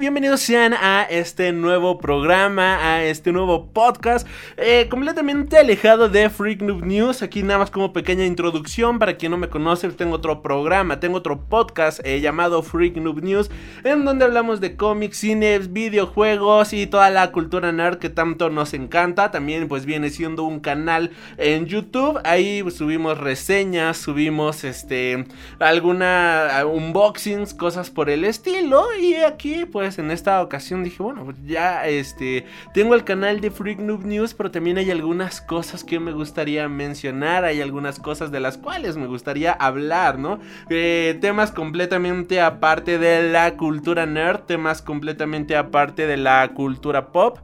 Bienvenidos sean a este nuevo programa, a este nuevo podcast, eh, completamente alejado de Freak Noob News. Aquí nada más como pequeña introducción para quien no me conoce, tengo otro programa, tengo otro podcast eh, llamado Freak Noob News, en donde hablamos de cómics, cines, videojuegos y toda la cultura nerd que tanto nos encanta. También pues viene siendo un canal en YouTube, ahí subimos reseñas, subimos este alguna unboxings, cosas por el estilo y aquí pues en esta ocasión dije, bueno, pues ya este, tengo el canal de Freak Noob News, pero también hay algunas cosas que me gustaría mencionar, hay algunas cosas de las cuales me gustaría hablar, ¿no? Eh, temas completamente aparte de la cultura nerd, temas completamente aparte de la cultura pop.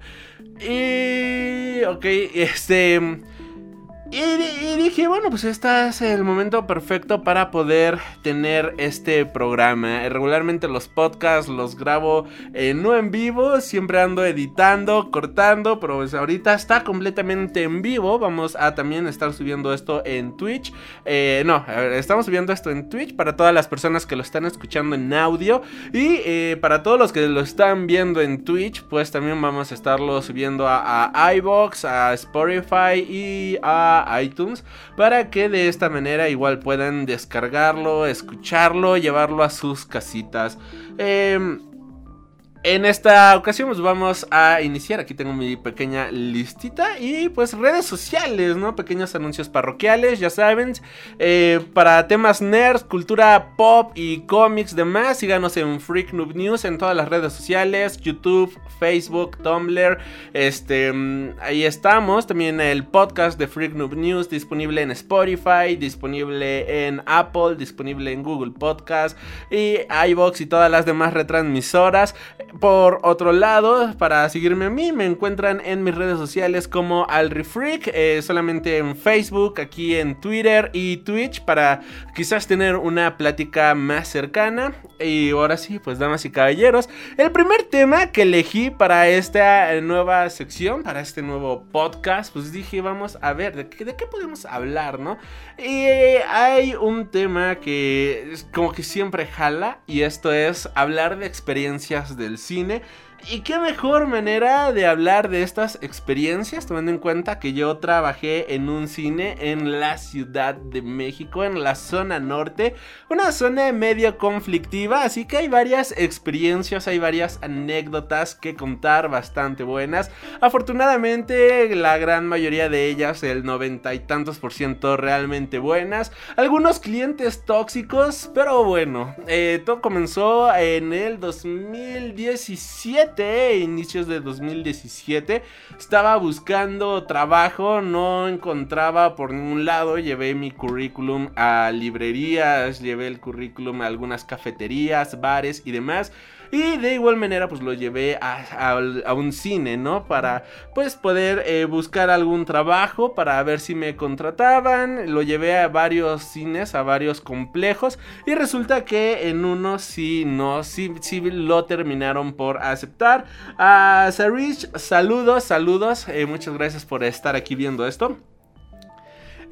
Y, ok, este... Y, dije, bueno, pues este es el momento perfecto para poder tener este programa. Regularmente los podcasts los grabo eh, no en vivo, siempre ando editando, cortando, pero pues ahorita está completamente en vivo. Vamos a también estar subiendo esto en Twitch. Eh, no, estamos subiendo esto en Twitch para todas las personas que lo están escuchando en audio. Y eh, para todos los que lo están viendo en Twitch, pues también vamos a estarlo subiendo a, a iBox, a Spotify y a iTunes para que de esta manera igual puedan descargarlo, escucharlo, llevarlo a sus casitas. Eh, en esta ocasión pues vamos a iniciar, aquí tengo mi pequeña listita y pues redes sociales, ¿no? Pequeños anuncios parroquiales, ya saben, eh, para temas nerds, cultura pop y cómics demás, síganos en Freak Noob News en todas las redes sociales, YouTube, Facebook, Tumblr, este, mm, ahí estamos, también el podcast de Freak Noob News disponible en Spotify, disponible en Apple, disponible en Google Podcast y iBox y todas las demás retransmisoras. Por otro lado, para seguirme a mí, me encuentran en mis redes sociales como AlriFreak, eh, solamente en Facebook, aquí en Twitter y Twitch, para quizás tener una plática más cercana. Y ahora sí, pues damas y caballeros, el primer tema que elegí para esta nueva sección, para este nuevo podcast, pues dije, vamos a ver, ¿de qué, de qué podemos hablar, no? Y hay un tema que como que siempre jala, y esto es hablar de experiencias del cine y qué mejor manera de hablar de estas experiencias, tomando en cuenta que yo trabajé en un cine en la Ciudad de México, en la zona norte, una zona medio conflictiva, así que hay varias experiencias, hay varias anécdotas que contar bastante buenas. Afortunadamente, la gran mayoría de ellas, el noventa y tantos por ciento, realmente buenas. Algunos clientes tóxicos, pero bueno, eh, todo comenzó en el 2017 inicios de 2017. Estaba buscando trabajo, no encontraba por ningún lado. Llevé mi currículum a librerías, llevé el currículum a algunas cafeterías, bares y demás. Y de igual manera pues lo llevé a, un cine, ¿no? Para pues poder eh, buscar algún trabajo, para ver si me contrataban. Lo llevé a varios cines, a varios complejos. Y resulta que en uno sí, no, sí, sí lo terminaron por aceptar. A Sarich, saludos, saludos. Eh, muchas gracias por estar aquí viendo esto.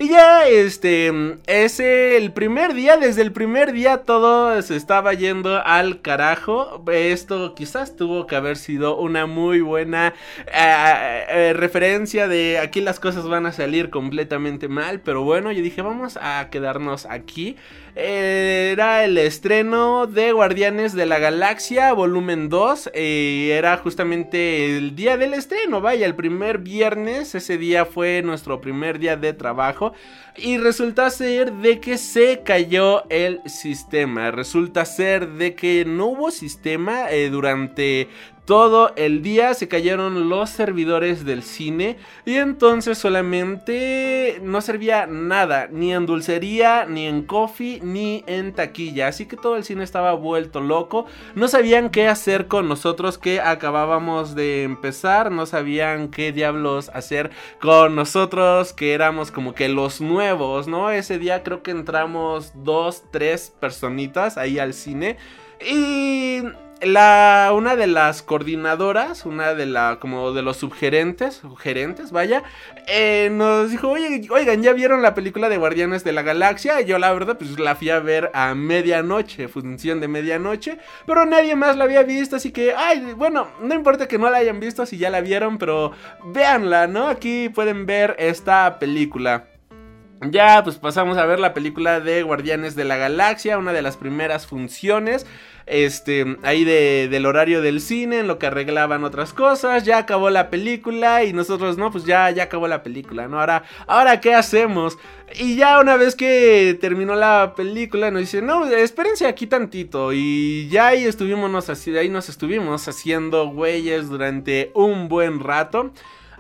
Y ya, este, es el primer día, desde el primer día todo se estaba yendo al carajo. Esto quizás tuvo que haber sido una muy buena eh, eh, referencia de aquí las cosas van a salir completamente mal. Pero bueno, yo dije, vamos a quedarnos aquí era el estreno de Guardianes de la Galaxia, volumen 2. Y era justamente el día del estreno, vaya, el primer viernes. Ese día fue nuestro primer día de trabajo. Y resulta ser de que se cayó el sistema. Resulta ser de que no hubo sistema eh, durante todo el día se cayeron los servidores del cine y entonces solamente no servía nada, ni en dulcería, ni en coffee, ni en taquilla. Así que todo el cine estaba vuelto loco. No sabían qué hacer con nosotros que acabábamos de empezar. No sabían qué diablos hacer con nosotros que éramos como que los nuevos, ¿no? Ese día creo que entramos dos, tres personitas ahí al cine. Y la, una de las coordinadoras, una de la, como de los subgerentes, gerentes, vaya, eh, nos dijo, oye, oigan, ¿ya vieron la película de Guardianes de la Galaxia? Y yo la verdad, pues la fui a ver a medianoche, función de medianoche, pero nadie más la había visto, así que, ay, bueno, no importa que no la hayan visto si ya la vieron, pero véanla, ¿no? Aquí pueden ver esta película. Ya, pues pasamos a ver la película de Guardianes de la Galaxia, una de las primeras funciones este, ahí de, del horario del cine, en lo que arreglaban otras cosas, ya acabó la película y nosotros, no, pues ya, ya acabó la película, ¿no? Ahora, ahora, ¿qué hacemos? Y ya una vez que terminó la película nos dice, no, espérense aquí tantito y ya ahí estuvimos, ahí nos estuvimos haciendo güeyes durante un buen rato.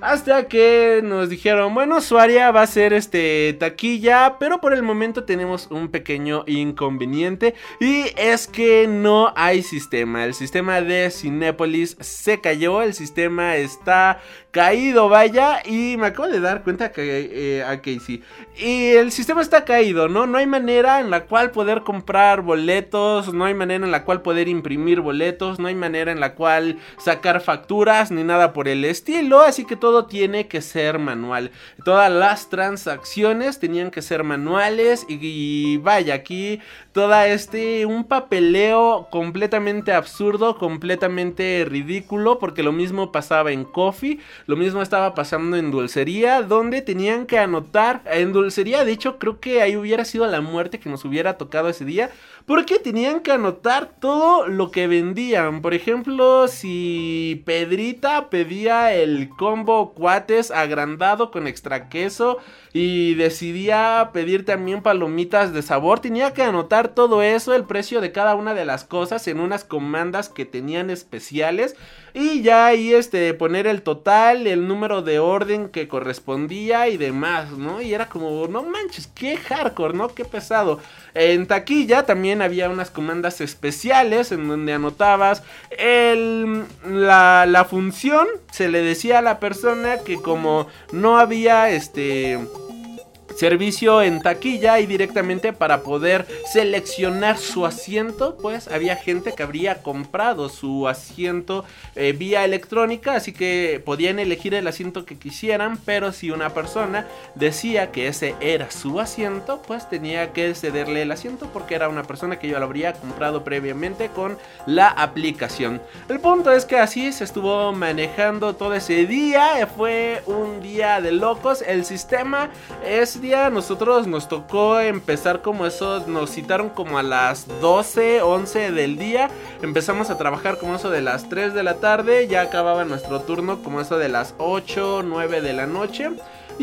Hasta que nos dijeron, bueno, su área va a ser este taquilla, pero por el momento tenemos un pequeño inconveniente y es que no hay sistema. El sistema de Cinépolis se cayó, el sistema está caído, vaya, y me acabo de dar cuenta que eh, a Casey. Y el sistema está caído, ¿no? No hay manera en la cual poder comprar boletos, no hay manera en la cual poder imprimir boletos, no hay manera en la cual sacar facturas ni nada por el estilo, así que todo tiene que ser manual. Todas las transacciones tenían que ser manuales y, vaya, aquí toda este un papeleo completamente absurdo, completamente ridículo, porque lo mismo pasaba en Coffee, lo mismo estaba pasando en Dulcería, donde tenían que anotar en Dulcería, de hecho creo que ahí hubiera sido la muerte que nos hubiera tocado ese día, porque tenían que anotar todo lo que vendían. Por ejemplo, si Pedrita pedía el combo cuates agrandado con extra queso y decidía pedir también palomitas de sabor, tenía que anotar todo eso, el precio de cada una de las cosas en unas comandas que tenían especiales y ya ahí este poner el total, el número de orden que correspondía y demás, ¿no? Y era como, no manches, qué hardcore, ¿no? Qué pesado. En taquilla también había unas comandas especiales en donde anotabas el, la, la función, se le decía a la persona que como no había este servicio en taquilla y directamente para poder seleccionar su asiento, pues había gente que habría comprado su asiento eh, vía electrónica, así que podían elegir el asiento que quisieran, pero si una persona decía que ese era su asiento, pues tenía que cederle el asiento porque era una persona que yo lo habría comprado previamente con la aplicación. El punto es que así se estuvo manejando todo ese día, fue un día de locos, el sistema es día nosotros nos tocó empezar como eso, nos citaron como a las 12, 11 del día, empezamos a trabajar como eso de las 3 de la tarde, ya acababa nuestro turno como eso de las 8, 9 de la noche.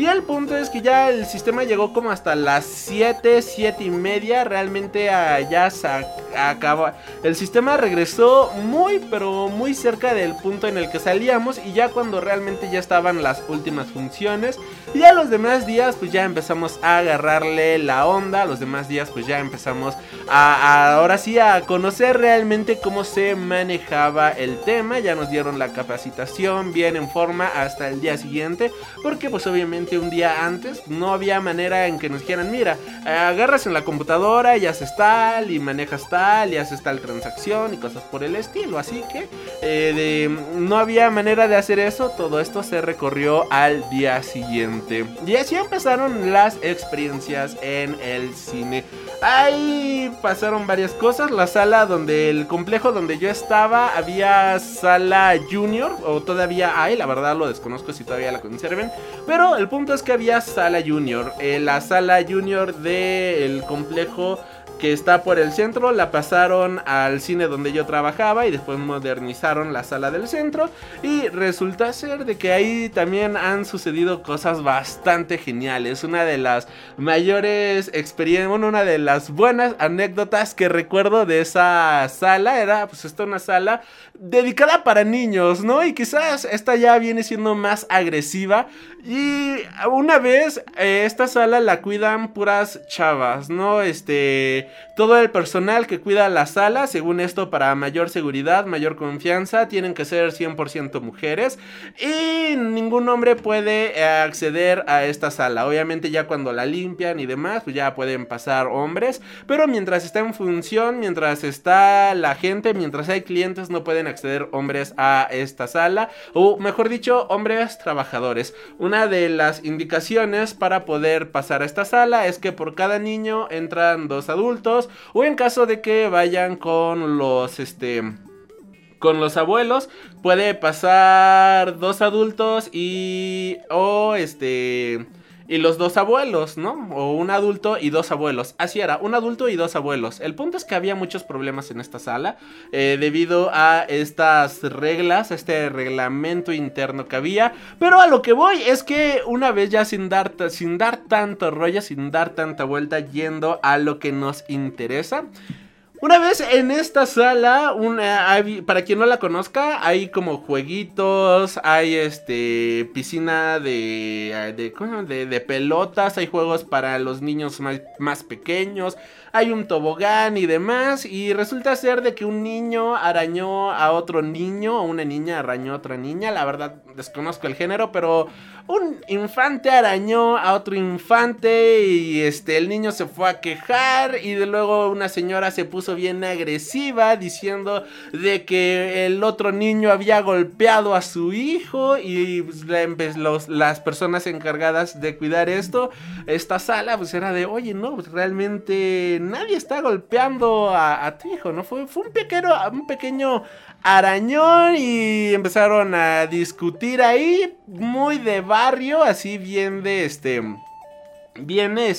Y el punto es que ya el sistema llegó como hasta las 7, 7 y media. Realmente allá se acabó. El sistema regresó muy, pero muy cerca del punto en el que salíamos. Y ya cuando realmente ya estaban las últimas funciones. Y a los demás días, pues ya empezamos a agarrarle la onda. Los demás días, pues ya empezamos a, ahora sí a conocer realmente cómo se manejaba el tema. Ya nos dieron la capacitación bien en forma hasta el día siguiente. Porque, pues obviamente un día antes, no había manera en que nos dijeran, mira, agarras en la computadora y haces tal, y manejas tal, y haces tal transacción y cosas por el estilo. Así que eh, no había manera de hacer eso, todo esto se recorrió al día siguiente. Y así empezaron las experiencias en el cine. Ahí pasaron varias cosas. La sala donde el complejo donde yo estaba había sala junior o todavía hay, la verdad lo desconozco si todavía la conserven. Pero el punto es que había sala junior. Eh, la sala junior del complejo que está por el centro, la pasaron al cine donde yo trabajaba y después modernizaron la sala del centro y resulta ser de que ahí también han sucedido cosas bastante geniales. Una de las mayores experiencias, bueno, una de las buenas anécdotas que recuerdo de esa sala era pues esta una sala dedicada para niños, ¿no? Y quizás esta ya viene siendo más agresiva y una vez eh, esta sala la cuidan puras chavas, ¿no? Este todo el personal que cuida la sala, según esto para mayor seguridad, mayor confianza, tienen que ser 100% mujeres y ningún hombre puede eh, acceder a esta sala. Obviamente ya cuando la limpian y demás, pues ya pueden pasar hombres, pero mientras está en función, mientras está la gente, mientras hay clientes, no pueden acceder hombres a esta sala, o mejor dicho, hombres trabajadores. Una de las indicaciones para poder pasar a esta sala es que por cada niño entran dos adultos, o en caso de que vayan con los, este, con los abuelos puede pasar dos adultos y o este y los dos abuelos, ¿no? O un adulto y dos abuelos. Así era, un adulto y dos abuelos. El punto es que había muchos problemas en esta sala eh, debido a estas reglas, este reglamento interno que había. Pero a lo que voy es que una vez ya sin dar, sin dar tanto rollo, sin dar tanta vuelta, yendo a lo que nos interesa. Una vez en esta sala, para quien no la conozca, hay como jueguitos, hay este piscina de de, de, pelotas, hay juegos para los niños más, más, pequeños, hay un tobogán y demás, y resulta ser de que un niño arañó a otro niño, o una niña arañó a otra niña, la verdad desconozco el género, pero un infante arañó a otro infante y este el niño se fue a quejar y de luego una señora se puso bien agresiva diciendo de que el otro niño había golpeado a su hijo y pues, los, las personas encargadas de cuidar esto, esta sala pues era de, oye, no, pues realmente nadie está golpeando a, tu hijo, ¿no? Fue, fue un pequeño, un pequeño arañón y empezaron a discutir ahí muy de barrio, así bien de este Viene,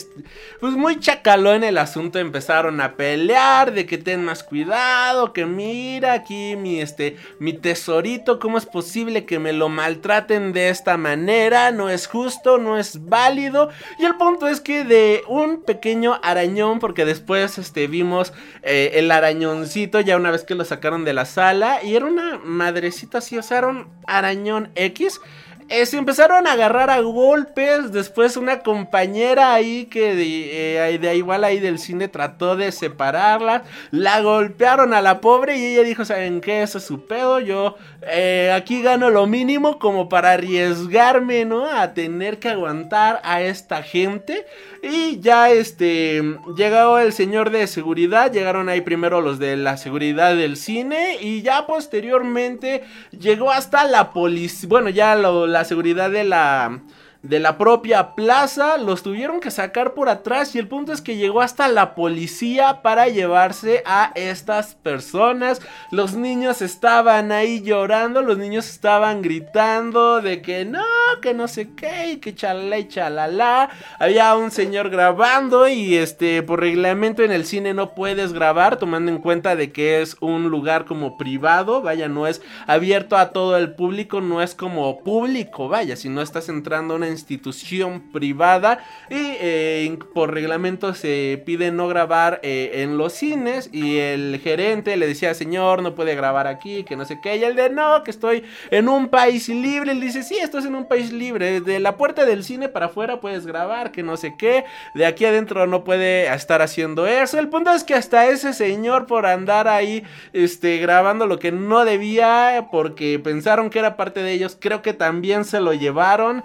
pues muy chacalón el asunto, empezaron a pelear de que ten más cuidado, que mira aquí mi, este, mi tesorito, ¿cómo es posible que me lo maltraten de esta manera? No es justo, no es válido. Y el punto es que de un pequeño arañón, porque después este, vimos eh, el arañoncito ya una vez que lo sacaron de la sala, y era una madrecita así, o sea, era un arañón X se empezaron a agarrar a golpes. Después una compañera ahí que de, eh, igual ahí del cine trató de separarla. La golpearon a la pobre y ella dijo, ¿saben qué? Eso es su pedo. Yo eh, aquí gano lo mínimo como para arriesgarme, ¿no? A tener que aguantar a esta gente. Y ya este llegó el señor de seguridad, llegaron ahí primero los de la seguridad del cine y ya posteriormente llegó hasta la policía, bueno, ya la seguridad de la de la propia plaza, los tuvieron que sacar por atrás y el punto es que llegó hasta la policía para llevarse a estas personas. Los niños estaban ahí llorando, los niños estaban gritando de que no, que no sé qué, que chalala y chalala. Había un señor grabando y este por reglamento en el cine no puedes grabar tomando en cuenta de que es un lugar como privado, vaya, no es abierto a todo el público, no es como público, vaya, si no estás entrando a una institución privada y eh, por reglamento se pide no grabar eh, en los cines y el gerente le decía, señor, no puede grabar aquí, que no sé qué, y el de no, que estoy en un país libre, él dice, sí, estás en un país libre, de la puerta del cine para afuera puedes grabar, que no sé qué, de aquí adentro no puede estar haciendo eso, el punto es que hasta ese señor por andar ahí, este, grabando lo que no debía, porque pensaron que era parte de ellos, creo que también se lo llevaron,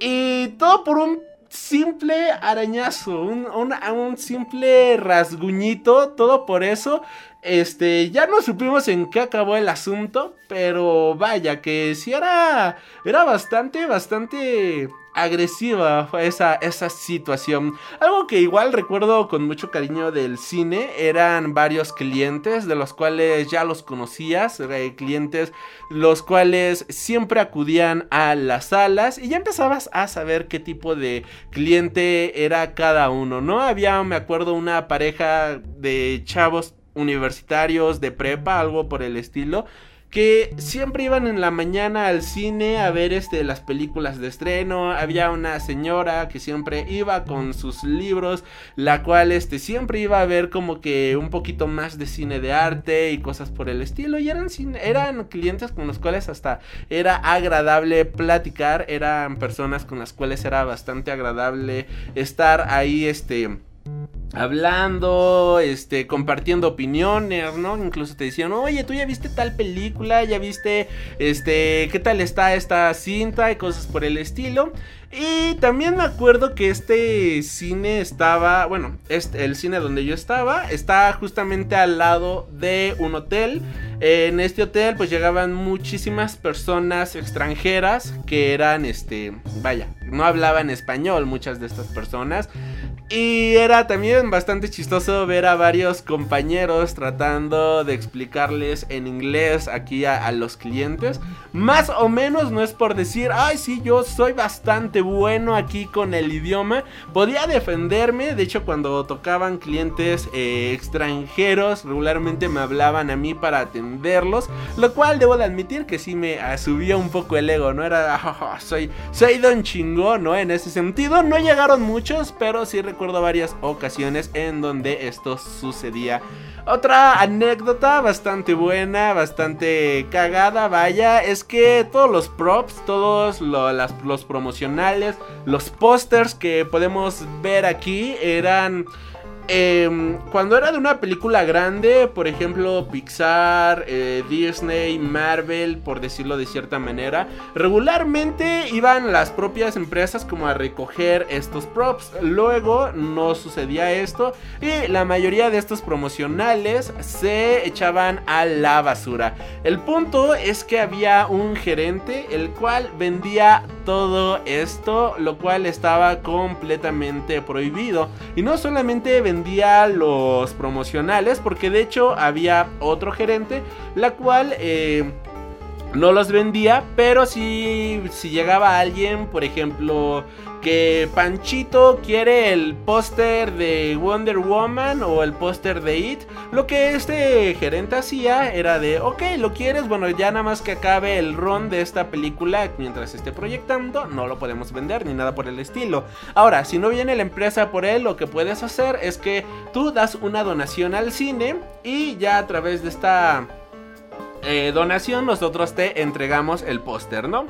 y todo por un simple arañazo, un, un, simple rasguñito, todo por eso. Este, ya no supimos en qué acabó el asunto, pero vaya, que sí era, era bastante, bastante agresiva esa, esa situación. Algo que igual recuerdo con mucho cariño del cine eran varios clientes de los cuales ya los conocías, eh, clientes los cuales siempre acudían a las salas y ya empezabas a saber qué tipo de cliente era cada uno, ¿no? Había, me acuerdo, una pareja de chavos universitarios de prepa, algo por el estilo que siempre iban en la mañana al cine a ver este, las películas de estreno. Había una señora que siempre iba con sus libros, la cual este, siempre iba a ver como que un poquito más de cine de arte y cosas por el estilo. Y eran, eran clientes con los cuales hasta era agradable platicar, eran personas con las cuales era bastante agradable estar ahí, este hablando, este, compartiendo opiniones, ¿no? Incluso te decían, oye, tú ya viste tal película, ya viste, este, qué tal está esta cinta y cosas por el estilo. Y también me acuerdo que este cine estaba, bueno, este, el cine donde yo estaba, está justamente al lado de un hotel. En este hotel pues llegaban muchísimas personas extranjeras que eran, este, vaya, no hablaban español muchas de estas personas. Y era también bastante chistoso ver a varios compañeros tratando de explicarles en inglés aquí a, los clientes. Más o menos no es por decir, ay sí, yo soy bastante bueno aquí con el idioma. Podía defenderme, de hecho cuando tocaban clientes eh, extranjeros regularmente me hablaban a mí para atenderlos. Lo cual debo de admitir que sí me ah, subía un poco el ego, ¿no? Era, ah, soy, soy don chingón, ¿no? En ese sentido no llegaron muchos, pero sí recuerdo varias ocasiones en donde esto sucedía. Otra anécdota bastante buena, bastante cagada, vaya, es que todos los props, todos los promocionales, los pósters que podemos ver aquí eran Em, cuando era de una película grande, por ejemplo Pixar, eh, Disney, Marvel, por decirlo de cierta manera, regularmente iban las propias empresas como a recoger estos props. Luego no sucedía esto y la mayoría de estos promocionales se echaban a la basura. El punto es que había un gerente el cual vendía todo esto, lo cual estaba completamente prohibido. Y no solamente vendía vendía los promocionales, porque de hecho había otro gerente, la cual... Eh, no los vendía, pero si, si llegaba alguien, por ejemplo, que Panchito quiere el póster de Wonder Woman o el póster de It, lo que este gerente hacía era de, ok, lo quieres, bueno, ya nada más que acabe el ron de esta película mientras esté proyectando, no lo podemos vender ni nada por el estilo. Ahora, si no viene la empresa por él, lo que puedes hacer es que tú das una donación al cine y ya a través de esta... Eh, donación nosotros te entregamos el póster, ¿no?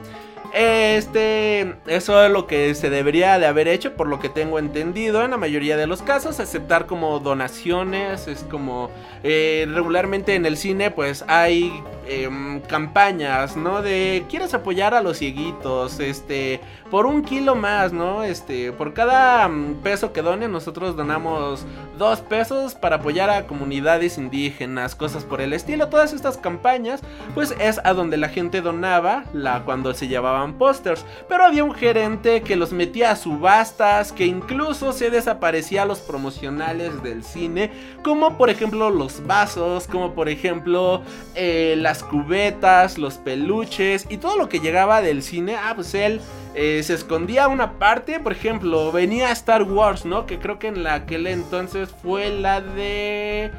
Este, eso es lo que se debería de haber hecho, por lo que tengo entendido en la mayoría de los casos, aceptar como donaciones, es como eh, regularmente en el cine pues hay em, campañas, ¿no? De quieres apoyar a los cieguitos, este, por un kilo más, ¿no? Este, por cada mm, peso que donen nosotros donamos dos pesos para apoyar a comunidades indígenas, cosas por el estilo, todas estas campañas pues es a donde la gente donaba la, cuando se llevaban pósters, pero había un gerente que los metía a subastas, que incluso se desaparecía a los promocionales del cine, como por ejemplo los vasos, como por ejemplo eh, las cubetas, los peluches y todo lo que llegaba del cine, ah, pues él... Eh, se escondía una parte, por ejemplo, venía Star Wars, ¿no? Que creo que en la aquel entonces fue la de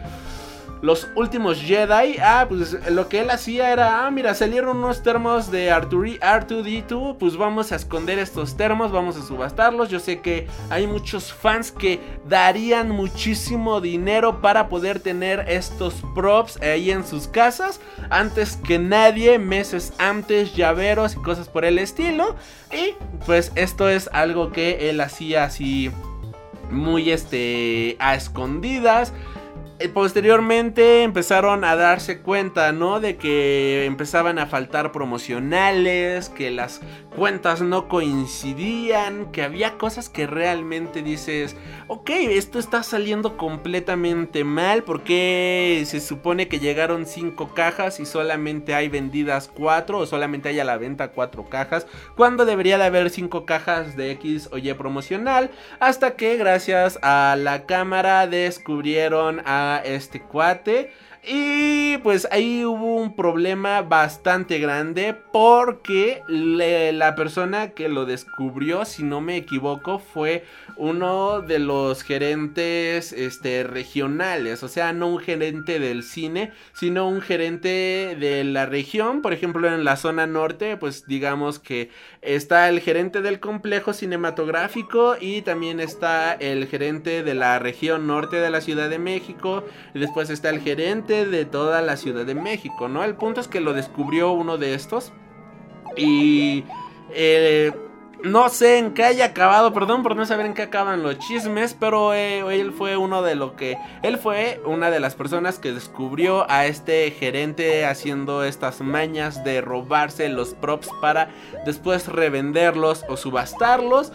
los últimos Jedi, ah, pues lo que él hacía era, ah, mira, salieron unos termos de R2D2, pues vamos a esconder estos termos, vamos a subastarlos. Yo sé que hay muchos fans que darían muchísimo dinero para poder tener estos props ahí en sus casas, antes que nadie, meses antes, llaveros y cosas por el estilo. Y pues esto es algo que él hacía así muy este a escondidas eh, posteriormente empezaron a darse cuenta, ¿no? De que empezaban a faltar promocionales, que las cuentas no coincidían, que había cosas que realmente dices, ok, esto está saliendo completamente mal, porque se supone que llegaron 5 cajas y solamente hay vendidas 4 o solamente hay a la venta 4 cajas, cuando debería de haber 5 cajas de X o Y promocional, hasta que gracias a la cámara descubrieron a este cuate. Y pues ahí hubo un problema bastante grande porque la persona que lo descubrió, si no me equivoco, fue uno de los gerentes este, regionales, o sea, no un gerente del cine, sino un gerente de la región, por ejemplo, en la zona norte, pues digamos que está el gerente del complejo cinematográfico y también está el gerente de la región norte de la Ciudad de México, y después está el gerente de toda la Ciudad de México, ¿no? El punto es que lo descubrió uno de estos y... Eh, no sé en qué haya acabado, perdón por no saber en qué acaban los chismes, pero eh, él fue uno de lo que él fue una de las personas que descubrió a este gerente haciendo estas mañas de robarse los props para después revenderlos o subastarlos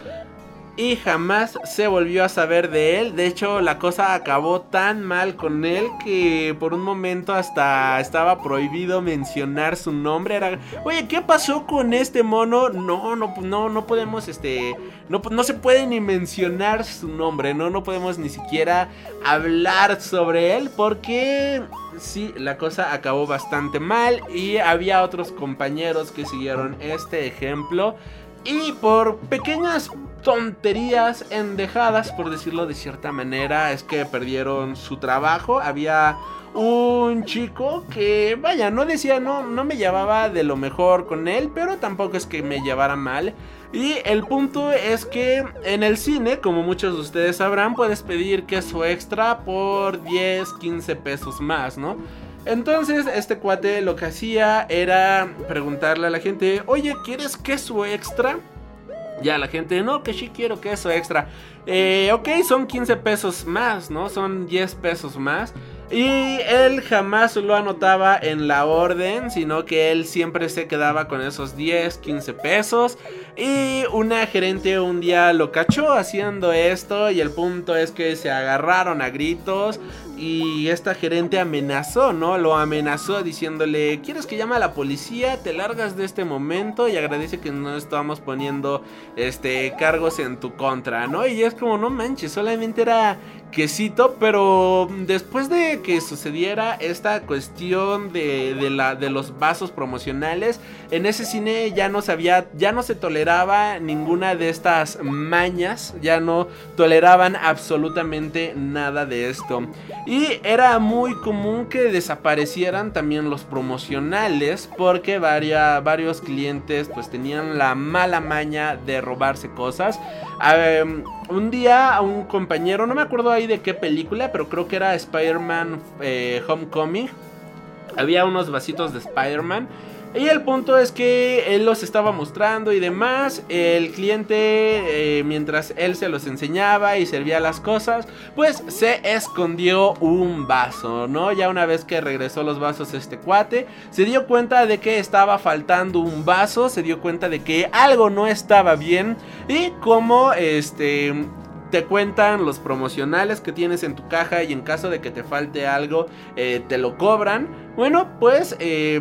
y jamás se volvió a saber de él. De hecho, la cosa acabó tan mal con él que por un momento hasta estaba prohibido mencionar su nombre. Era, oye, ¿qué pasó con este mono? No, no, no, no podemos, este, no, no se puede ni mencionar su nombre, no, no podemos ni siquiera hablar sobre él porque sí, la cosa acabó bastante mal y había otros compañeros que siguieron este ejemplo. Y por pequeñas tonterías endejadas, por decirlo de cierta manera, es que perdieron su trabajo. Había un chico que, vaya, no decía, no, no me llevaba de lo mejor con él, pero tampoco es que me llevara mal. Y el punto es que en el cine, como muchos de ustedes sabrán, puedes pedir queso extra por 10, 15 pesos más, ¿no? Entonces este cuate lo que hacía era preguntarle a la gente, oye, ¿quieres queso extra? Ya la gente, no, que sí quiero queso extra. Eh, ok, son 15 pesos más, ¿no? Son 10 pesos más. Y él jamás lo anotaba en la orden, sino que él siempre se quedaba con esos 10, 15 pesos. Y una gerente un día lo cachó haciendo esto y el punto es que se agarraron a gritos y esta gerente amenazó, ¿no? Lo amenazó diciéndole, ¿quieres que llame a la policía? Te largas de este momento y agradece que no estamos poniendo este cargos en tu contra, ¿no? Y es como, no manches, solamente era quesito, pero después de que sucediera esta cuestión de, la, de los vasos promocionales, en ese cine ya no se ya no se toleraba ninguna de estas mañas, ya no toleraban absolutamente nada de esto. Era muy común que desaparecieran también los promocionales, porque varios clientes pues tenían la mala maña de robarse cosas. un día a un compañero, no me acuerdo ahí de qué película, pero creo que era Spider-Man eh, Homecoming. Había unos vasitos de Spider-Man. Y el punto es que él los estaba mostrando y demás. El cliente, eh, mientras él se los enseñaba y servía las cosas, pues se escondió un vaso, ¿no? Ya una vez que regresó los vasos este cuate, se dio cuenta de que estaba faltando un vaso, se dio cuenta de que algo no estaba bien. Y como este te cuentan los promocionales que tienes en tu caja y en caso de que te falte algo, eh, te lo cobran. Bueno, pues eh,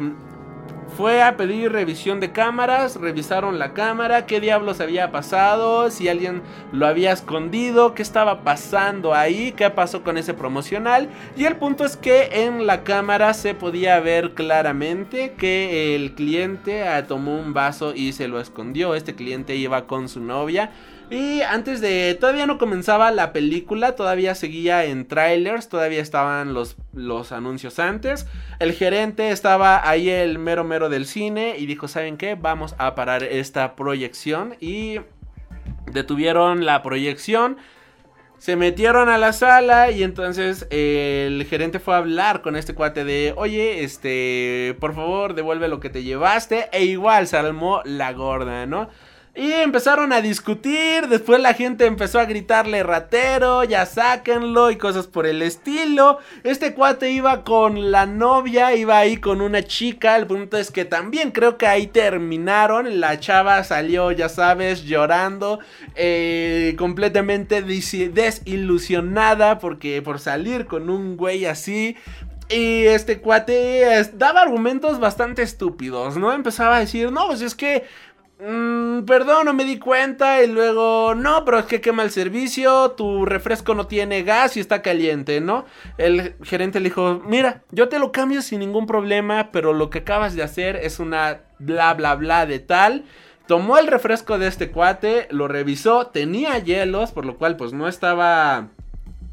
fue a pedir revisión de cámaras, revisaron la cámara, qué diablos había pasado, si alguien lo había escondido, qué estaba pasando ahí, qué pasó con ese promocional. Y el punto es que en la cámara se podía ver claramente que el cliente ah, tomó un vaso y se lo escondió. Este cliente iba con su novia. Y antes de. Todavía no comenzaba la película, todavía seguía en trailers, todavía estaban los, los anuncios antes. El gerente estaba ahí, el mero mero del cine, y dijo: ¿Saben qué? Vamos a parar esta proyección. Y detuvieron la proyección. Se metieron a la sala y entonces el gerente fue a hablar con este cuate de, oye, este, por favor, devuelve lo que te llevaste. E igual se armó la gorda, ¿no? Y empezaron a discutir, después la gente empezó a gritarle ratero, ya sáquenlo y cosas por el estilo. Este cuate iba con la novia, iba ahí con una chica, el punto es que también creo que ahí terminaron, la chava salió, ya sabes, llorando, eh, completamente desilusionada porque por salir con un güey así, y este cuate daba argumentos bastante estúpidos, ¿no? Empezaba a decir, no, pues es que Mm, perdón, no me di cuenta. Y luego, no, pero es que quema el servicio. Tu refresco no tiene gas y está caliente, ¿no? El gerente le dijo: Mira, yo te lo cambio sin ningún problema. Pero lo que acabas de hacer es una bla bla bla de tal. Tomó el refresco de este cuate, lo revisó, tenía hielos, por lo cual pues no estaba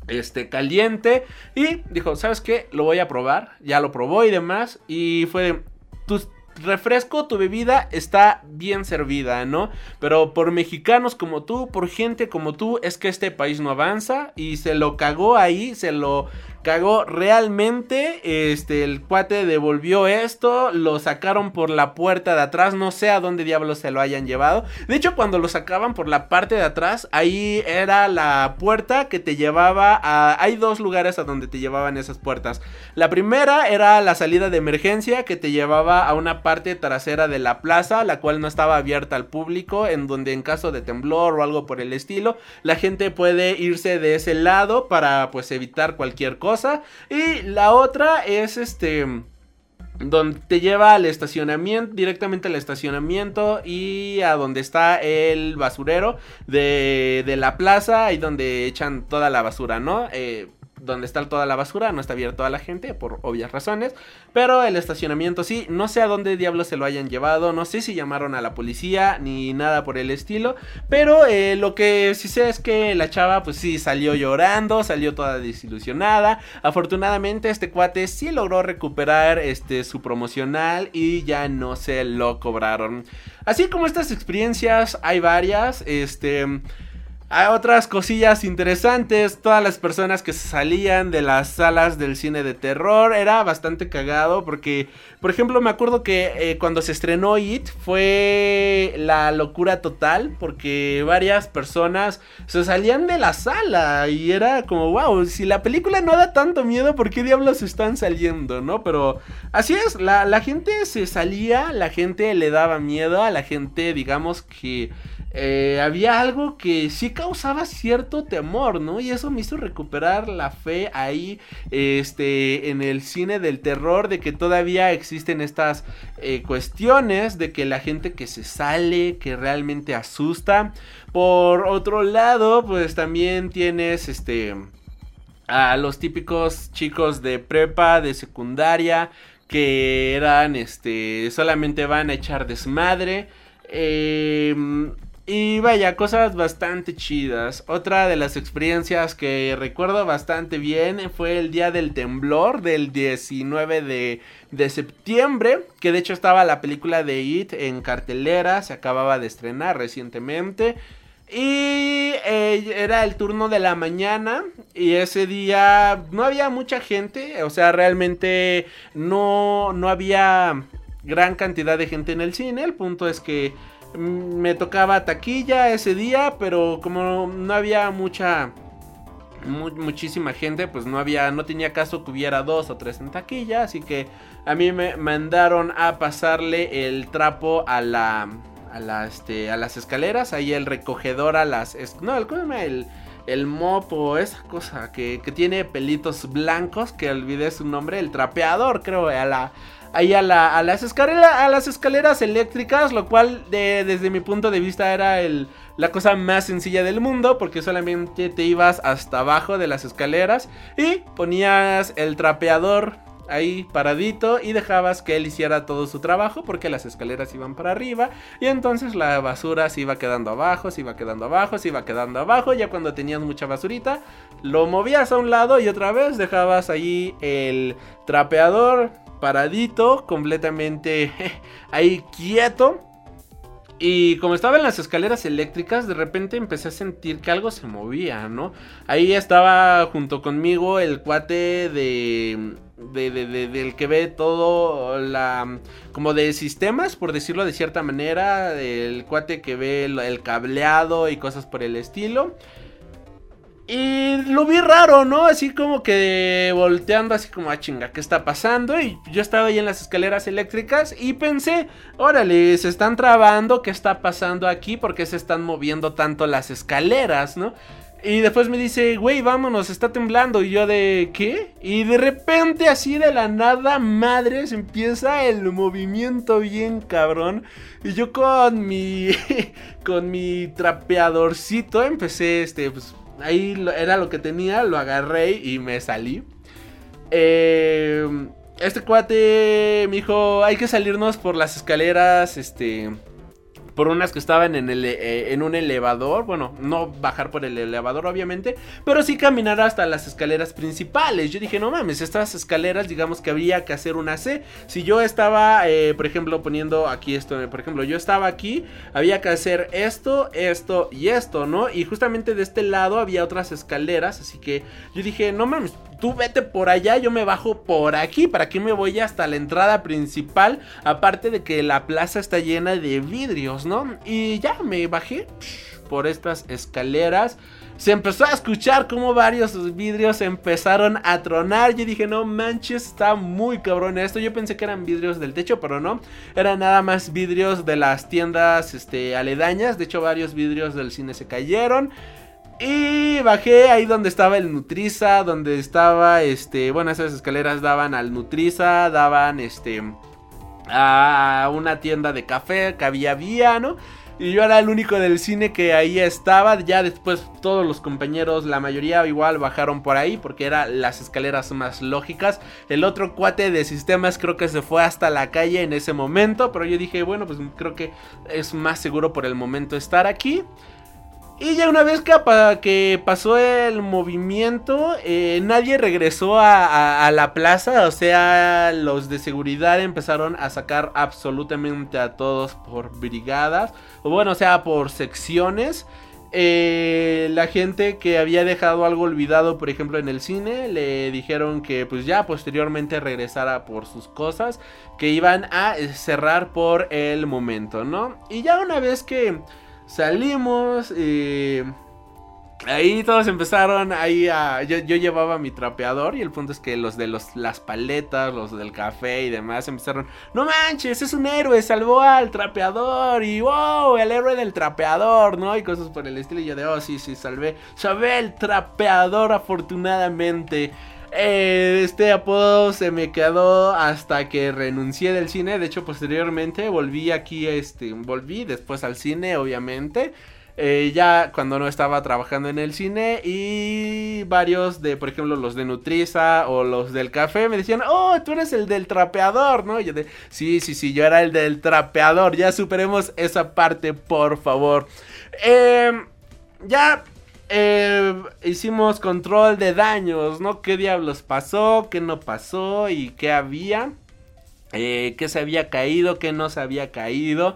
este caliente y dijo, "¿Sabes qué? Lo voy a probar." Ya lo probó y demás y fue tus refresco, tu bebida está bien servida, ¿no? Pero por mexicanos como tú, por gente como tú, es que este país no avanza y se lo cagó ahí, se lo cagó realmente. Este, el cuate devolvió esto, lo sacaron por la puerta de atrás, no sé a dónde diablos se lo hayan llevado. De hecho, cuando lo sacaban por la parte de atrás, ahí era la puerta que te llevaba a... Hay dos lugares a donde te llevaban esas puertas. La primera era la salida de emergencia que te llevaba a una parte trasera de la plaza, la cual no estaba abierta al público, en donde en caso de temblor o algo por el estilo, la gente puede irse de ese lado para pues evitar cualquier Y la otra es este donde te lleva al estacionamiento, directamente al estacionamiento y a donde está el basurero de, de la plaza, ahí donde echan toda la basura, ¿no? Eh, donde está toda la basura, no está abierto a la gente por obvias razones, pero el estacionamiento sí, no sé a dónde diablos se lo hayan llevado, no sé si llamaron a la policía ni nada por el estilo, pero eh, lo que sí sé es que la chava pues sí salió llorando, salió toda desilusionada, afortunadamente este cuate sí logró recuperar este su promocional y ya no se lo cobraron. Así como estas experiencias hay varias, este hay otras cosillas interesantes, todas las personas que salían de las salas del cine de terror, era bastante cagado porque, por ejemplo, me acuerdo que eh, cuando se estrenó It fue la locura total porque varias personas se salían de la sala y era como, wow, si la película no da tanto miedo, ¿por qué diablos están saliendo, no? Pero así es, la, la gente se salía, la gente le daba miedo, a la gente, digamos que eh, había algo que sí causaba cierto temor, ¿no? Y eso me hizo recuperar la fe ahí, este, en el cine del terror, de que todavía existen estas eh, cuestiones, de que la gente que se sale, que realmente asusta. Por otro lado, pues también tienes, este, a los típicos chicos de prepa, de secundaria, que eran, este, solamente van a echar desmadre. Eh, y vaya, cosas bastante chidas. Otra de las experiencias que recuerdo bastante bien fue el día del temblor del 19 de, de, septiembre. Que de hecho estaba la película de It en cartelera, se acababa de estrenar recientemente. Y eh, era el turno de la mañana y ese día no había mucha gente, o sea, realmente no, no había gran cantidad de gente en el cine. El punto es que me tocaba taquilla ese día, pero como no había mucha muchísima gente, pues no había no tenía caso que hubiera dos o tres en taquilla, así que a mí me mandaron a pasarle el trapo a la a la este a las escaleras, ahí el recogedor a las no, el el el mop o esa cosa que, que tiene pelitos blancos, que olvidé su nombre, el trapeador, creo, a la ahí a, la, a, las, escaleras, a las escaleras eléctricas, lo cual desde mi punto de vista era el, la cosa más sencilla del mundo, porque solamente te ibas hasta abajo de las escaleras y ponías el trapeador ahí paradito y dejabas que él hiciera todo su trabajo porque las escaleras iban para arriba y entonces la basura se iba quedando abajo, se iba quedando abajo, se iba quedando abajo, ya cuando tenías mucha basurita lo movías a un lado y otra vez dejabas ahí el trapeador paradito, completamente ahí quieto. Y como estaba en las escaleras eléctricas, de repente empecé a sentir que algo se movía, ¿no? Ahí estaba junto conmigo el cuate de, de, de, del que ve todo la como de sistemas por decirlo de cierta manera el cuate que ve el cableado y cosas por el estilo y lo vi raro, ¿no? Así como que volteando así como a ah, chinga, ¿qué está pasando? Y yo estaba ahí en las escaleras eléctricas y pensé, órale, se están trabando, ¿qué está pasando aquí? ¿Por qué se están moviendo tanto las escaleras, no? Y después me dice, güey, vámonos, está temblando. Y yo de, ¿qué? Y de repente, así de la nada, madre, se empieza el movimiento bien cabrón. Y yo con mi, con mi trapeadorcito empecé, este, pues ahí era lo que tenía, lo agarré y me salí. Eh, este cuate me dijo, hay que salirnos por las escaleras, este, por unas que estaban en, el, eh, en un elevador. Bueno, no bajar por el elevador, obviamente, pero sí caminar hasta las escaleras principales. Yo dije, no mames, estas escaleras, digamos que habría que hacer una C. Si yo estaba, eh, por ejemplo, poniendo aquí esto, por ejemplo, yo estaba aquí, había que hacer esto, esto y esto, ¿no? Y justamente de este lado había otras escaleras, así que yo dije, no mames, tú vete por allá, yo me bajo por aquí. ¿Para qué me voy hasta la entrada principal? Aparte de que la plaza está llena de vidrios, ¿no? Y ya me bajé por estas escaleras. Se empezó a escuchar como varios vidrios empezaron a tronar. Yo dije, no manches, está muy cabrón esto. Yo pensé que eran vidrios del techo, pero no. Eran nada más vidrios de las tiendas este, aledañas. De hecho, varios vidrios del cine se cayeron. Y bajé ahí donde estaba el Nutriza, donde estaba, este, bueno, esas escaleras daban al Nutriza, daban, este, a una tienda de café que había, había, ¿no? Y yo era el único del cine que ahí estaba. Ya después todos los compañeros, la mayoría igual bajaron por ahí porque eran las escaleras más lógicas. El otro cuate de sistemas creo que se fue hasta la calle en ese momento. Pero yo dije, bueno, pues creo que es más seguro por el momento estar aquí. Y ya una vez que, pasó el movimiento, eh, nadie regresó a, la plaza. O sea, los de seguridad empezaron a sacar absolutamente a todos por brigadas. O bueno, o sea, por secciones. Eh, la gente que había dejado algo olvidado, por ejemplo, en el cine, le dijeron que pues ya posteriormente regresara por sus cosas. Que iban a cerrar por el momento, ¿no? Y ya una vez que Salimos y... Ahí todos empezaron ahí a... Yo, llevaba mi trapeador y el punto es que los de los, las paletas, los del café y demás empezaron... No manches, es un héroe, salvó al trapeador y wow, el héroe del trapeador, ¿no? Y cosas por el estilo y yo de, oh sí, sí, salvé, salvé el trapeador afortunadamente. Eh, este apodo se me quedó hasta que renuncié del cine. De hecho, posteriormente volví aquí, este, volví después al cine, obviamente. Eh, ya cuando no estaba trabajando en el cine y varios de, por ejemplo, los de Nutriza o los del café me decían, oh, tú eres el del trapeador, ¿no? Y yo de, sí, sí, sí, yo era el del trapeador, ya superemos esa parte, por favor. Eh, ya eh, hicimos control de daños, ¿no? ¿Qué diablos pasó? ¿Qué no pasó? ¿Y qué había? Eh, ¿Qué se había caído? ¿Qué no se había caído?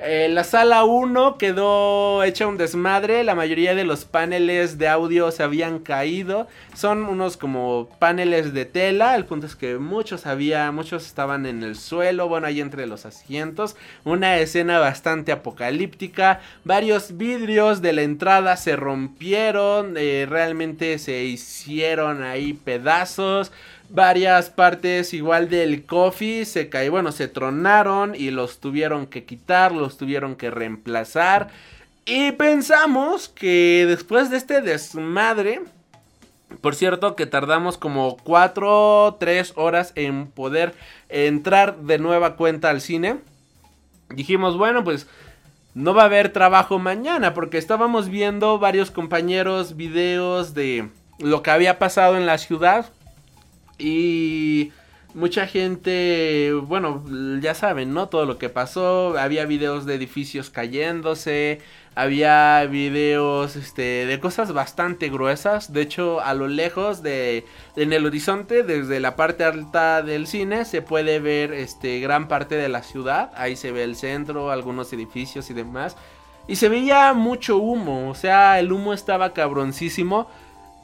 Eh, la sala 1 quedó hecha un desmadre, la mayoría de los paneles de audio se habían caído, son unos como paneles de tela, el punto es que muchos había, muchos estaban en el suelo, bueno, ahí entre los asientos, una escena bastante apocalíptica, varios vidrios de la entrada se rompieron, eh, realmente se hicieron ahí pedazos, varias partes igual del coffee se caí, bueno, se tronaron y los tuvieron que quitar, los tuvieron que reemplazar. Y pensamos que después de este desmadre, por cierto que tardamos como 4, 3 horas en poder entrar de nueva cuenta al cine. Dijimos, bueno, pues no va a haber trabajo mañana porque estábamos viendo varios compañeros videos de lo que había pasado en la ciudad y mucha gente, bueno, ya saben, ¿no? Todo lo que pasó. Había videos de edificios cayéndose. Había videos este, de cosas bastante gruesas. De hecho, a lo lejos de. En el horizonte, desde la parte alta del cine, se puede ver este, gran parte de la ciudad. Ahí se ve el centro, algunos edificios y demás. Y se veía mucho humo. O sea, el humo estaba cabroncísimo.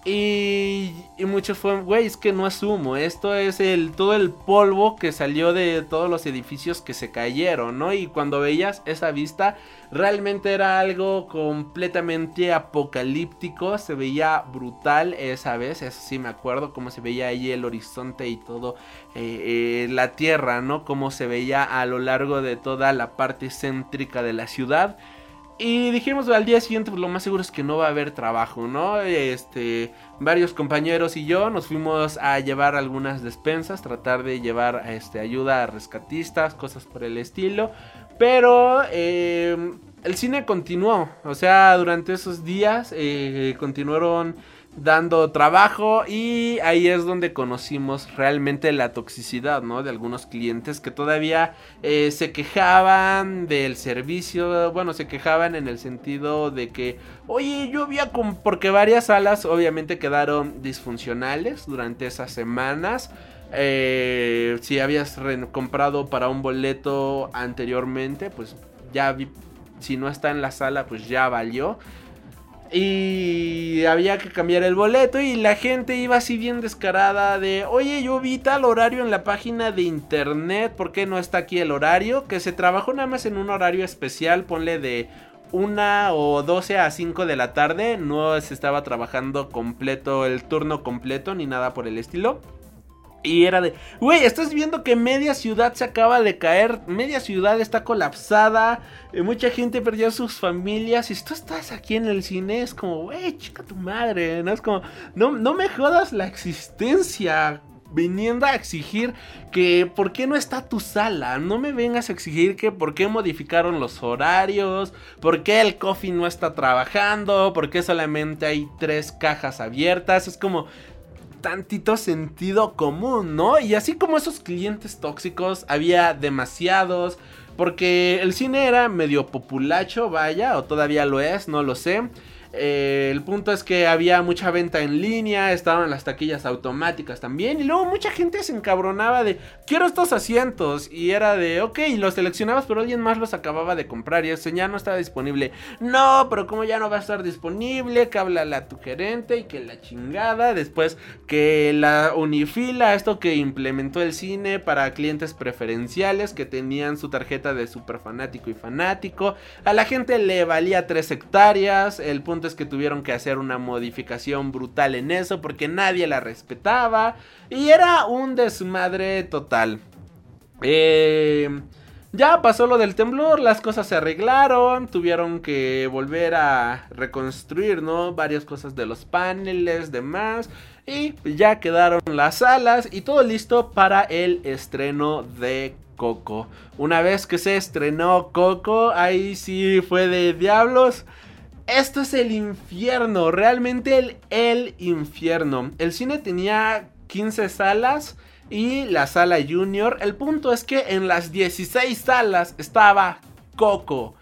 Y, muchos fueron, güey, es que no es humo, esto es el todo el polvo que salió de todos los edificios que se cayeron, ¿no? Y cuando veías esa vista, realmente era algo completamente apocalíptico, se veía brutal esa vez, eso sí me acuerdo, cómo se veía ahí el horizonte y todo, eh, eh, la tierra, ¿no? Cómo se veía a lo largo de toda la parte céntrica de la ciudad. Y dijimos al día siguiente, pues lo más seguro es que no va a haber trabajo, ¿no? Este, varios compañeros y yo nos fuimos a llevar algunas despensas, tratar de llevar este, ayuda a rescatistas, cosas por el estilo. Pero em, el cine continuó, o sea, durante esos días eh, continuaron dando trabajo y ahí es donde conocimos realmente la toxicidad, ¿no? De algunos clientes que todavía eh, se quejaban del servicio, bueno, se quejaban en el sentido de que, oye, yo había porque varias salas obviamente quedaron disfuncionales durante esas semanas. Eh, si habías comprado para un boleto anteriormente, pues ya vi, si no está en la sala, pues ya valió. Y había que cambiar el boleto y la gente iba así bien descarada de, oye, yo vi tal horario en la página de internet, ¿por qué no está aquí el horario? Que se trabajó nada más en un horario especial, ponle de 1 o 12 a 5 de la tarde, no se estaba trabajando completo, el turno completo, ni nada por el estilo. Y era de, güey, estás viendo que media ciudad se acaba de caer, media ciudad está colapsada, eh, mucha gente perdió sus familias y tú estás aquí en el cine, es como, güey, chica tu madre, ¿no? Es como, no, no me jodas la existencia viniendo a exigir que por qué no está tu sala, no me vengas a exigir que por qué modificaron los horarios, por qué el coffee no está trabajando, por qué solamente hay tres cajas abiertas, es como tantito sentido común, ¿no? Y así como esos clientes tóxicos, había demasiados. Porque el cine era medio populacho, vaya, o todavía lo es, no lo sé. Eh, el punto es que había mucha venta en línea, estaban las taquillas automáticas también. Y luego mucha gente se encabronaba de, quiero estos asientos. Y era de, ok, los seleccionabas, pero alguien más los acababa de comprar y ese ya no estaba disponible. No, pero como ya no va a estar disponible, que habla a tu gerente y que la chingada. Después que la Unifila, esto que implementó el cine para clientes preferenciales que tenían su tarjeta de super fanático y fanático. A la gente le valía 3 hectáreas. El punto es que tuvieron que hacer una modificación brutal en eso porque nadie la respetaba y era un desmadre total. Eh, ya pasó lo del temblor, las cosas se arreglaron, tuvieron que volver a reconstruir, ¿no? Varias cosas de los paneles, demás. Y ya quedaron las salas y todo listo para el estreno de Coco. Una vez que se estrenó Coco, ahí sí fue de diablos. Esto es el infierno, realmente el, el infierno. El cine tenía 15 salas y la sala junior. El punto es que en las 16 salas estaba Coco.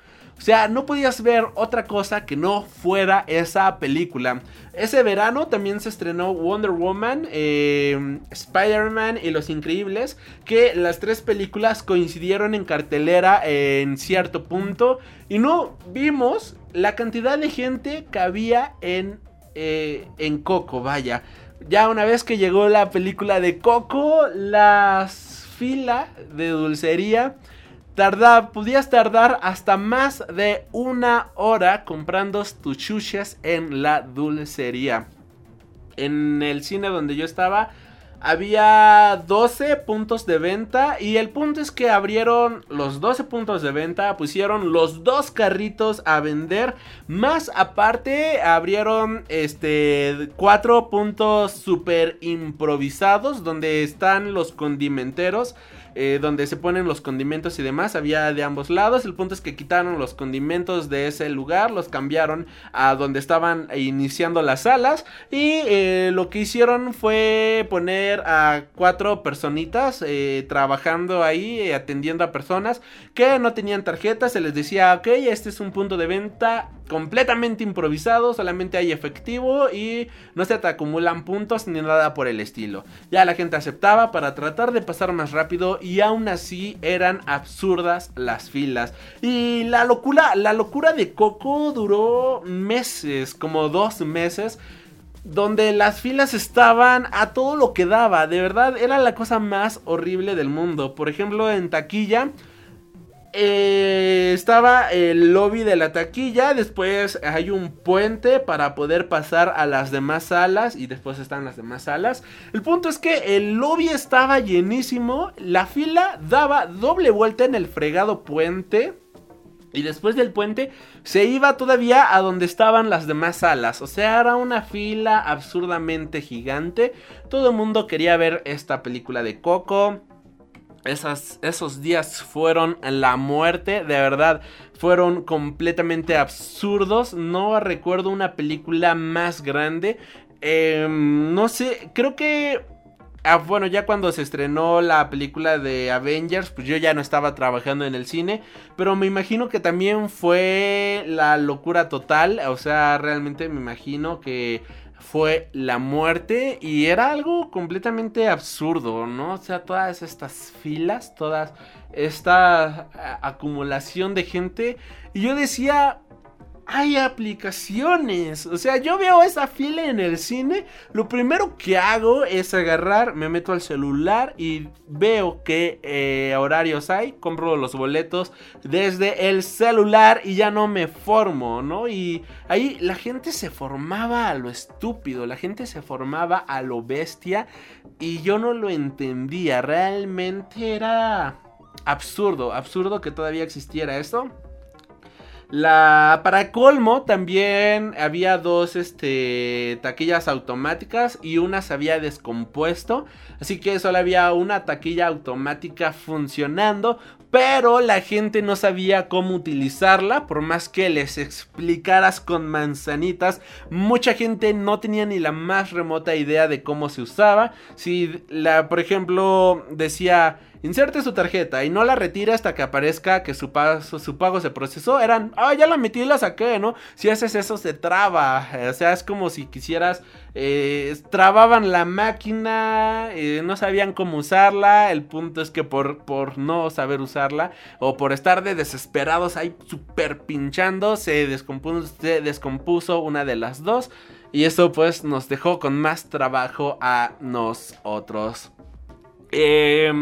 O sea, no podías ver otra cosa que no fuera esa película. Ese verano también se estrenó Wonder Woman, eh, Spider-Man y Los Increíbles, que las tres películas coincidieron en cartelera en cierto punto y no vimos la cantidad de gente que había en, eh, en Coco, vaya. Ya una vez que llegó la película de Coco, las filas de dulcería Tarda, podías tardar hasta más de una hora comprando tus chuches en la dulcería. En el cine donde yo estaba había 12 puntos de venta y el punto es que abrieron los 12 puntos de venta, pusieron los dos carritos a vender, más aparte abrieron este cuatro puntos super improvisados donde están los condimenteros eh, donde se ponen los condimentos y demás. Había de ambos lados. El punto es que quitaron los condimentos de ese lugar, los cambiaron a donde estaban iniciando las salas. Y eh, lo que hicieron fue poner a cuatro personitas eh, trabajando ahí, atendiendo a personas que no tenían tarjetas. Se les decía, ok, este es un punto de venta completamente improvisado, solamente hay efectivo y no se te acumulan puntos ni nada por el estilo. Ya la gente aceptaba para tratar de pasar más rápido y aún así eran absurdas las filas. Y la locura, la locura de Coco duró meses, como dos meses donde las filas estaban a todo lo que daba. De verdad, era la cosa más horrible del mundo. Por ejemplo, en taquilla eh, estaba el lobby de la taquilla, después hay un puente para poder pasar a las demás salas y después están las demás salas. El punto es que el lobby estaba llenísimo, la fila daba doble vuelta en el fregado puente. Y después del puente se iba todavía a donde estaban las demás salas. O sea, era una fila absurdamente gigante. Todo el mundo quería ver esta película de Coco esos días fueron la muerte, de verdad, fueron completamente absurdos. No recuerdo una película más grande. Em, no sé, creo que Ah, bueno, ya cuando se estrenó la película de Avengers, pues yo ya no estaba trabajando en el cine, pero me imagino que también fue la locura total, o sea, realmente me imagino que fue la muerte y era algo completamente absurdo, ¿no? O sea, todas estas filas, toda esta acumulación de gente y yo decía, hay aplicaciones. O sea, yo veo esa fila en el cine. Lo primero que hago es agarrar, me meto al celular y veo que eh, horarios hay. Compro los boletos desde el celular y ya no me formo, ¿no? Y ahí la gente se formaba a lo estúpido, la gente se formaba a lo bestia y yo no lo entendía. Realmente era absurdo, absurdo que todavía existiera esto. La, para colmo, también había dos este, taquillas automáticas y una se había descompuesto. Así que solo había una taquilla automática funcionando. Pero la gente no sabía cómo utilizarla. Por más que les explicaras con manzanitas. Mucha gente no tenía ni la más remota idea de cómo se usaba. Si la, por ejemplo, decía inserte su tarjeta y no la retire hasta que aparezca que su pago, se procesó. Eran, ah, ya la metí y la saqué, ¿no? Si haces eso se traba. O sea, es como si quisieras... Eh, trababan la máquina, eh, no sabían cómo usarla. El punto es que por, por no saber usarla o por estar de desesperados ahí super pinchando, se descompuso, se descompuso una de las dos. Y eso pues nos dejó con más trabajo a nosotros. Eh,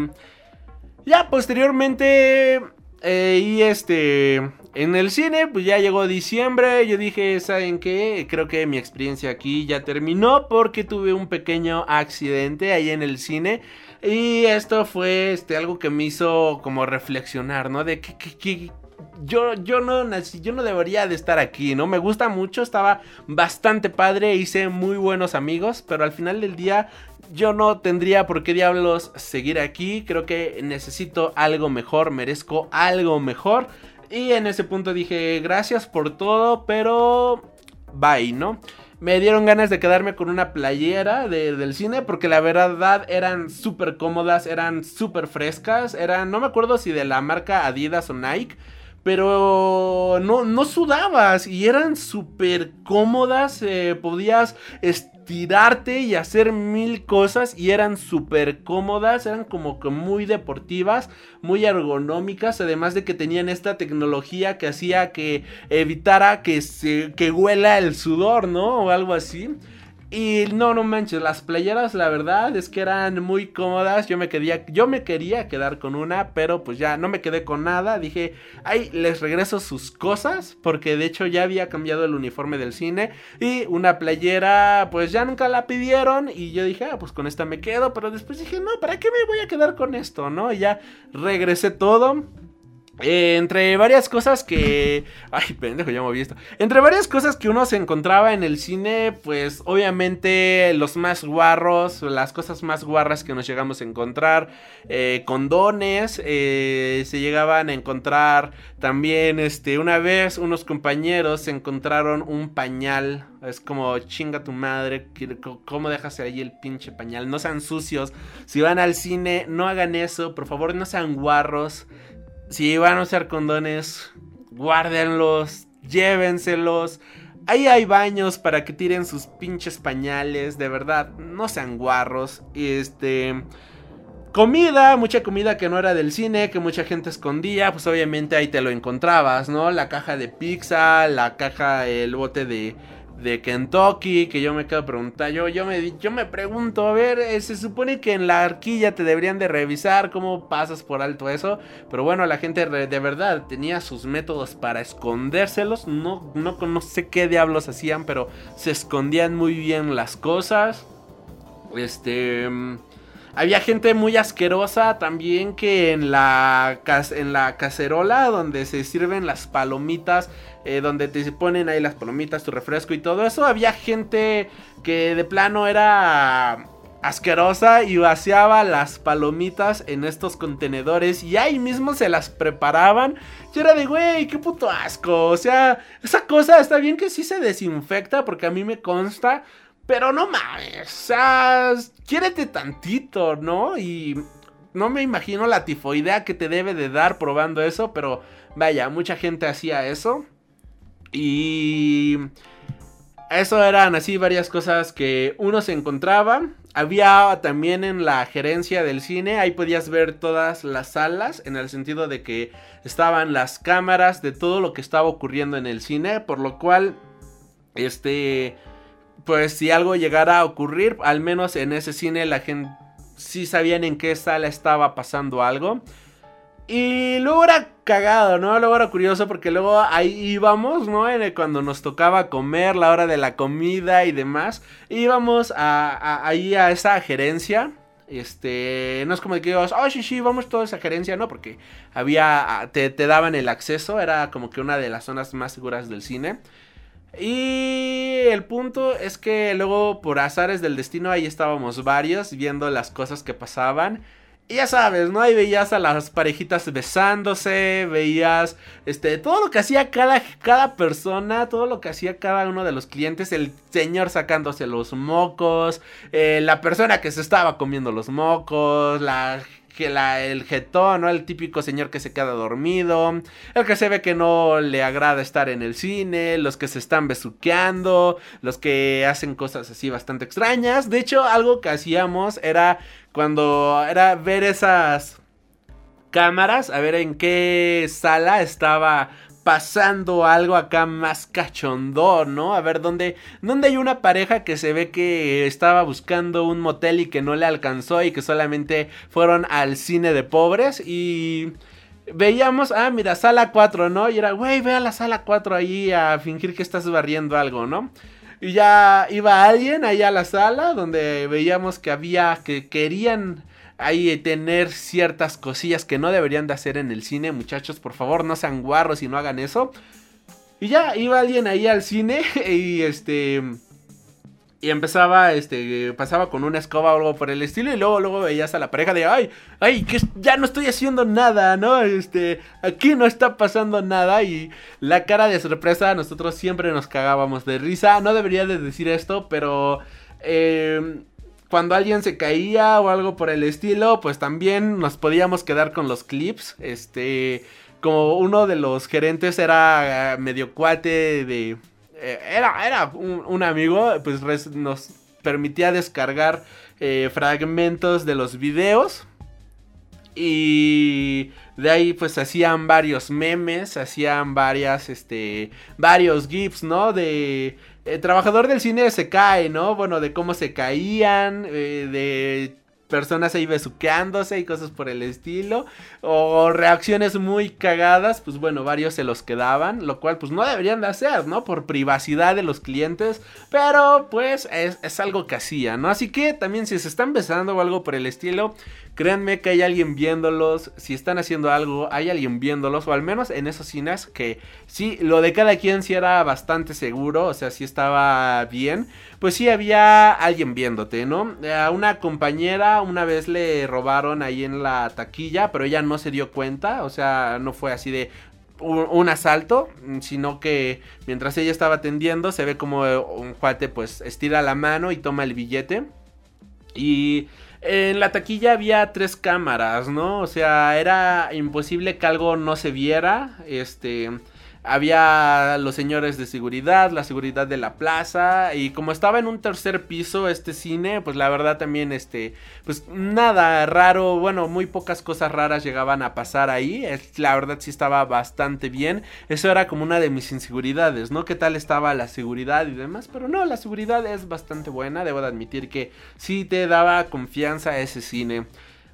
ya posteriormente, eh, y este, en el cine, pues ya llegó diciembre, yo dije, ¿saben qué? Creo que mi experiencia aquí ya terminó porque tuve un pequeño accidente ahí en el cine. Y esto fue este, algo que me hizo como reflexionar, ¿no? De que, yo, yo no nací, yo no debería de estar aquí, ¿no? Me gusta mucho, estaba bastante padre, hice muy buenos amigos, pero al final del día yo no tendría por qué diablos seguir aquí. Creo que necesito algo mejor, merezco algo mejor. Y en ese punto dije, gracias por todo, pero bye, ¿no? Me dieron ganas de quedarme con una playera del cine porque la verdad eran súper cómodas, eran súper frescas, eran, no me acuerdo si de la marca Adidas o Nike. Pero no, no sudabas y eran súper cómodas. Eh, podías tirarte y hacer mil cosas y eran súper cómodas, eran como que muy deportivas, muy ergonómicas, además de que tenían esta tecnología que hacía que evitara que se que huela el sudor, ¿no? O algo así. Y no, no manches, las playeras la verdad es que eran muy cómodas. Yo me quería, yo me quería quedar con una, pero pues ya no me quedé con nada. Dije, ay, les regreso sus cosas, porque de hecho ya había cambiado el uniforme del cine. Y una playera, pues ya nunca la pidieron. Y yo dije, ah, pues con esta me quedo. Pero después dije, no, ¿para qué me voy a quedar con esto? ¿No? Y ya regresé todo. Eh, entre varias cosas que... Ay, pendejo, ya me esto. Entre varias cosas que uno se encontraba en el cine, pues obviamente los más guarros, las cosas más guarras que nos llegamos a encontrar, eh, condones, eh, se llegaban a encontrar también, este, una vez unos compañeros se encontraron un pañal, es como chinga tu madre, ¿cómo dejas ahí el pinche pañal? No sean sucios, si van al cine, no hagan eso, por favor, no sean guarros. Si van a usar condones, guárdenlos, llévenselos. Ahí hay baños para que tiren sus pinches pañales, de verdad, no sean guarros. Este comida, mucha comida que no era del cine, que mucha gente escondía, pues obviamente ahí te lo encontrabas, ¿no? La caja de pizza, la caja, el bote de de Kentucky, que yo me quedo preguntando, yo, yo, me, yo me pregunto, a ver, eh, se supone que en la arquilla te deberían de revisar cómo pasas por alto eso, pero bueno, la gente de verdad tenía sus métodos para escondérselos, no, no, no sé qué diablos hacían, pero se escondían muy bien las cosas, este... Mm, había gente muy asquerosa también que en la, en la cacerola donde se sirven las palomitas, eh, donde te ponen ahí las palomitas, tu refresco y todo eso, había gente que de plano era asquerosa y vaciaba las palomitas en estos contenedores y ahí mismo se las preparaban. Yo era de, güey, qué puto asco. O sea, esa cosa está bien que sí se desinfecta porque a mí me consta. Pero no mames, o sea, quiérete tantito, ¿no? Y no me imagino la tifoidea que te debe de dar probando eso, pero vaya, mucha gente hacía eso. Y eso eran así varias cosas que uno se encontraba. Había también en la gerencia del cine, ahí podías ver todas las salas, en el sentido de que estaban las cámaras de todo lo que estaba ocurriendo en el cine, por lo cual, este, pues si algo llegara a ocurrir, al menos en ese cine la gente sí sabían en qué sala estaba pasando algo. Y luego era cagado, ¿no? Luego era curioso porque luego ahí íbamos, ¿no? Cuando nos tocaba comer, la hora de la comida y demás. Íbamos ahí a esa gerencia. Este, no es como que digas, oh, sí, sí, vamos toda esa gerencia, ¿no? Porque había, te, te daban el acceso, era como que una de las zonas más seguras del cine. Y el punto es que luego por azares del destino ahí estábamos varios viendo las cosas que pasaban. Y ya sabes, ¿no? Ahí veías a las parejitas besándose, veías este, todo lo que hacía cada, cada persona, todo lo que hacía cada uno de los clientes, el señor sacándose los mocos, eh, la persona que se estaba comiendo los mocos, la que el jetón, ¿no? El típico señor que se queda dormido, el que se ve que no le agrada estar en el cine, los que se están besuqueando, los que hacen cosas así bastante extrañas. De hecho, algo que hacíamos era cuando era ver esas cámaras, a ver en qué sala estaba pasando algo acá más cachondón, ¿no? A ver, ¿dónde, ¿dónde hay una pareja que se ve que estaba buscando un motel y que no le alcanzó y que solamente fueron al cine de pobres y veíamos, ah, mira, sala 4, ¿no? Y era, güey, ve a la sala 4 ahí a fingir que estás barriendo algo, ¿no? Y ya iba alguien ahí a la sala donde veíamos que había, que querían ahí tener ciertas cosillas que no deberían de hacer en el cine, muchachos, por favor, no sean guarros y no hagan eso. Y ya iba alguien ahí al cine y este y empezaba este pasaba con una escoba o algo por el estilo y luego luego veías a la pareja de ay, ay, que ya no estoy haciendo nada, ¿no? Este, aquí no está pasando nada y la cara de sorpresa nosotros siempre nos cagábamos de risa. No debería de decir esto, pero eh, cuando alguien se caía o algo por el estilo, pues también nos podíamos quedar con los clips. Este, como uno de los gerentes era eh, medio cuate de... Eh, era, era un, amigo, pues nos permitía descargar eh, fragmentos de los videos. Y de ahí pues hacían varios memes, hacían varias, este, varios GIFs, ¿no? De el trabajador del cine se cae, ¿no? Bueno, de cómo se caían, eh, de personas ahí besuqueándose y cosas por el estilo. O reacciones muy cagadas, pues bueno, varios se los quedaban. Lo cual pues no deberían de hacer, ¿no? Por privacidad de los clientes. Pero pues es, es algo que hacían, ¿no? Así que también si se están besando o algo por el estilo, Créanme que hay alguien viéndolos. Si están haciendo algo, hay alguien viéndolos. O al menos en esos cines que sí, lo de cada quien sí era bastante seguro. O sea, sí estaba bien. Pues sí había alguien viéndote, ¿no? A una compañera una vez le robaron ahí en la taquilla. Pero ella no se dio cuenta. O sea, no fue así de, un, asalto, sino que mientras ella estaba atendiendo se ve como un cuate pues estira la mano y toma el billete. Y en la taquilla había tres cámaras, ¿no? O sea, era imposible que algo no se viera. Este había los señores de seguridad, la seguridad de la plaza y como estaba en un tercer piso este cine, pues la verdad también este, pues nada raro, bueno, muy pocas cosas raras llegaban a pasar ahí, la verdad sí estaba bastante bien, eso era como una de mis inseguridades, ¿no? ¿Qué tal estaba la seguridad y demás? Pero no, la seguridad es bastante buena, debo de admitir que sí te daba confianza ese cine.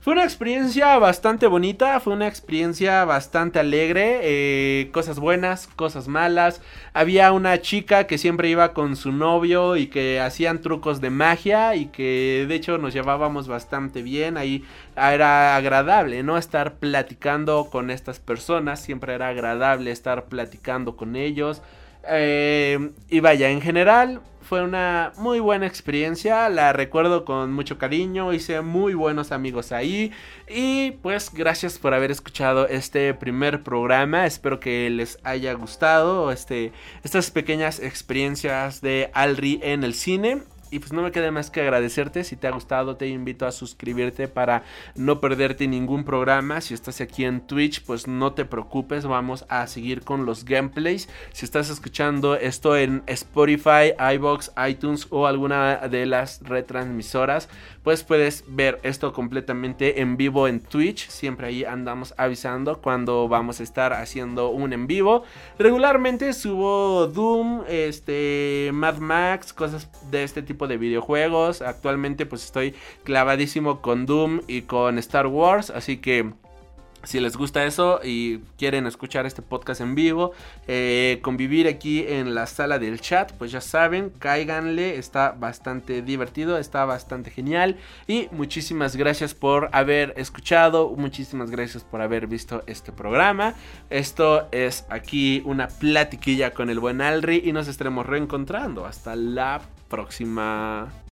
Fue una experiencia bastante bonita, fue una experiencia bastante alegre, eh, cosas buenas, cosas malas. Había una chica que siempre iba con su novio y que hacían trucos de magia y que de hecho nos llevábamos bastante bien. Ahí era agradable, ¿no? Estar platicando con estas personas, siempre era agradable estar platicando con ellos. Eh, y vaya, en general fue una muy buena experiencia, la recuerdo con mucho cariño, hice muy buenos amigos ahí y pues gracias por haber escuchado este primer programa, espero que les haya gustado este, estas pequeñas experiencias de Alri en el cine. Y pues no me queda más que agradecerte. Si te ha gustado, te invito a suscribirte para no perderte ningún programa. Si estás aquí en Twitch, pues no te preocupes. Vamos a seguir con los gameplays. Si estás escuchando esto en Spotify, iBox, iTunes o alguna de las retransmisoras, pues puedes ver esto completamente en vivo en Twitch. Siempre ahí andamos avisando cuando vamos a estar haciendo un en vivo. Regularmente subo Doom, este, Mad Max, cosas de este tipo de videojuegos. Actualmente pues estoy clavadísimo con Doom y con Star Wars, así que si les gusta eso y quieren escuchar este podcast en vivo, eh, convivir aquí en la sala del chat, pues ya saben, cáiganle, está bastante divertido, está bastante genial. Y muchísimas gracias por haber escuchado, muchísimas gracias por haber visto este programa. Esto es aquí una platiquilla con el buen Alri y nos estaremos reencontrando. Hasta la próxima.